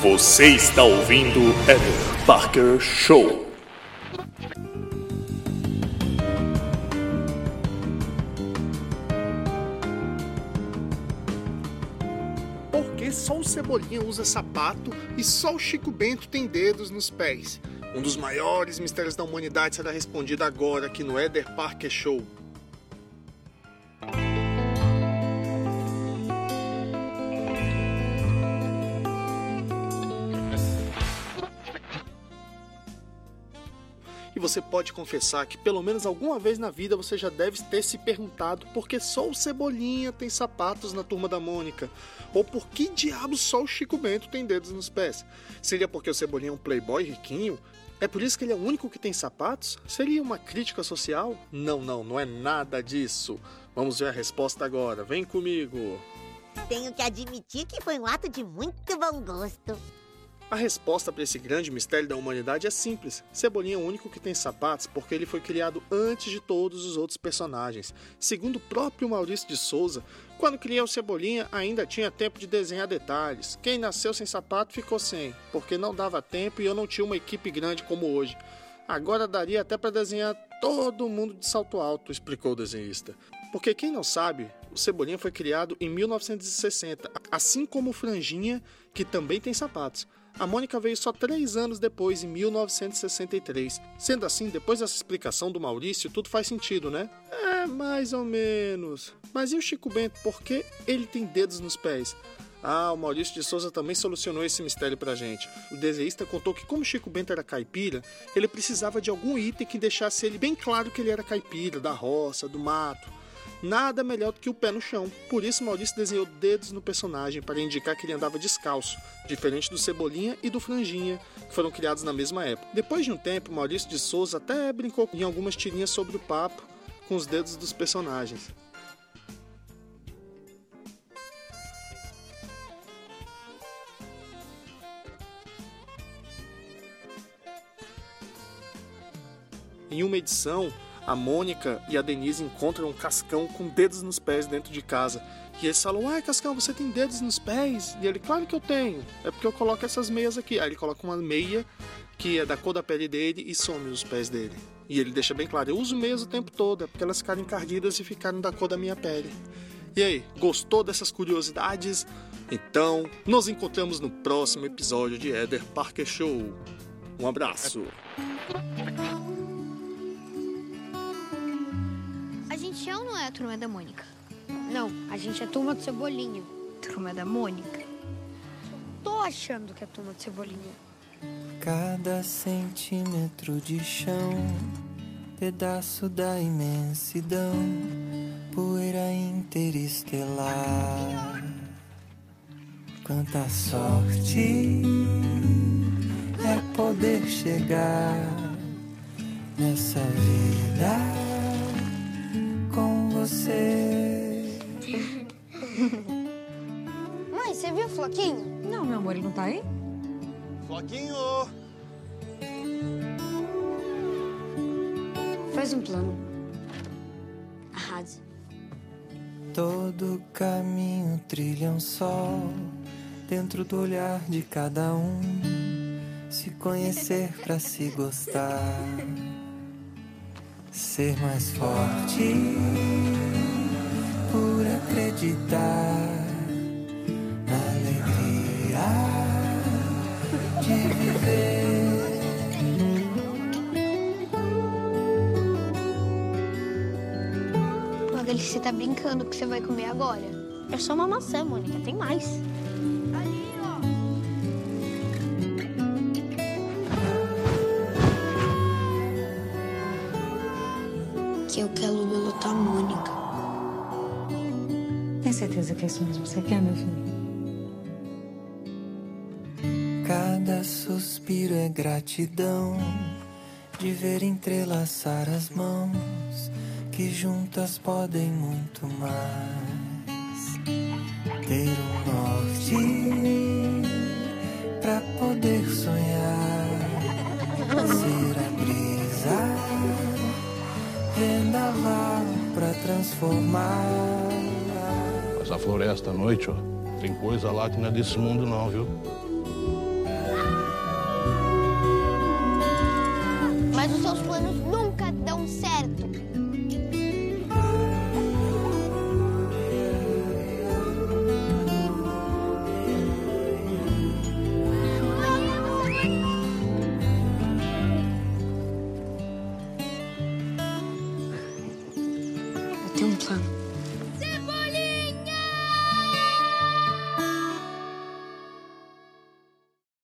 Você está ouvindo Eder Parker Show. Por que só o Cebolinha usa sapato e só o Chico Bento tem dedos nos pés? Um dos maiores mistérios da humanidade será respondido agora aqui no Eder Parker Show. E você pode confessar que pelo menos alguma vez na vida você já deve ter se perguntado por que só o Cebolinha tem sapatos na turma da Mônica? Ou por que diabos só o Chico Bento tem dedos nos pés? Seria porque o Cebolinha é um playboy riquinho? É por isso que ele é o único que tem sapatos? Seria uma crítica social? Não, não, não é nada disso. Vamos ver a resposta agora. Vem comigo. Tenho que admitir que foi um ato de muito bom gosto. A resposta para esse grande mistério da humanidade é simples. Cebolinha é o único que tem sapatos porque ele foi criado antes de todos os outros personagens. Segundo o próprio Maurício de Souza, quando criei o Cebolinha ainda tinha tempo de desenhar detalhes. Quem nasceu sem sapato ficou sem, porque não dava tempo e eu não tinha uma equipe grande como hoje. Agora daria até para desenhar todo mundo de salto alto, explicou o desenhista. Porque quem não sabe, o Cebolinha foi criado em 1960, assim como o Franjinha, que também tem sapatos. A Mônica veio só três anos depois, em 1963. Sendo assim, depois dessa explicação do Maurício, tudo faz sentido, né? É, mais ou menos. Mas e o Chico Bento, por que ele tem dedos nos pés? Ah, o Maurício de Souza também solucionou esse mistério pra gente. O desenhista contou que, como Chico Bento era caipira, ele precisava de algum item que deixasse ele bem claro que ele era caipira, da roça, do mato nada melhor do que o pé no chão. Por isso, Maurício desenhou dedos no personagem para indicar que ele andava descalço, diferente do Cebolinha e do Franjinha, que foram criados na mesma época. Depois de um tempo, Maurício de Souza até brincou em algumas tirinhas sobre o papo com os dedos dos personagens. Em uma edição, a Mônica e a Denise encontram um Cascão com dedos nos pés dentro de casa. E eles falam: Uai, Cascão, você tem dedos nos pés? E ele: Claro que eu tenho. É porque eu coloco essas meias aqui. Aí ele coloca uma meia que é da cor da pele dele e some os pés dele. E ele deixa bem claro: Eu uso meias o tempo todo, é porque elas ficaram encardidas e ficaram da cor da minha pele. E aí, gostou dessas curiosidades? Então, nos encontramos no próximo episódio de Eder Parker Show. Um abraço. Gente é ou não é a turma da Mônica? Não, a gente é turma do Cebolinha. Turma da Mônica? Tô achando que é turma do Cebolinha. Cada centímetro de chão, pedaço da imensidão, poeira interestelar. Quanta sorte é poder chegar nessa vida você. Mãe, você viu o Floquinho? Não, meu amor, ele não tá aí? Floquinho! Faz um plano. Arrase. Todo caminho trilha um sol dentro do olhar de cada um. Se conhecer pra se gostar, ser mais forte por acreditar na alegria de viver. Magali, você tá brincando que você vai comer agora? É só uma maçã, Mônica, tem mais. Que eu quero lutar a Mônica. Tem certeza que é isso mesmo que você quer, meu filho? Cada suspiro é gratidão de ver entrelaçar as mãos que juntas podem muito mais. Ter um norte pra poder sonhar, ser a brisa, vendaval pra transformar. Mas a floresta à noite, ó, tem coisa lá que não é desse mundo não, viu? Mas os seus planos não Hasan.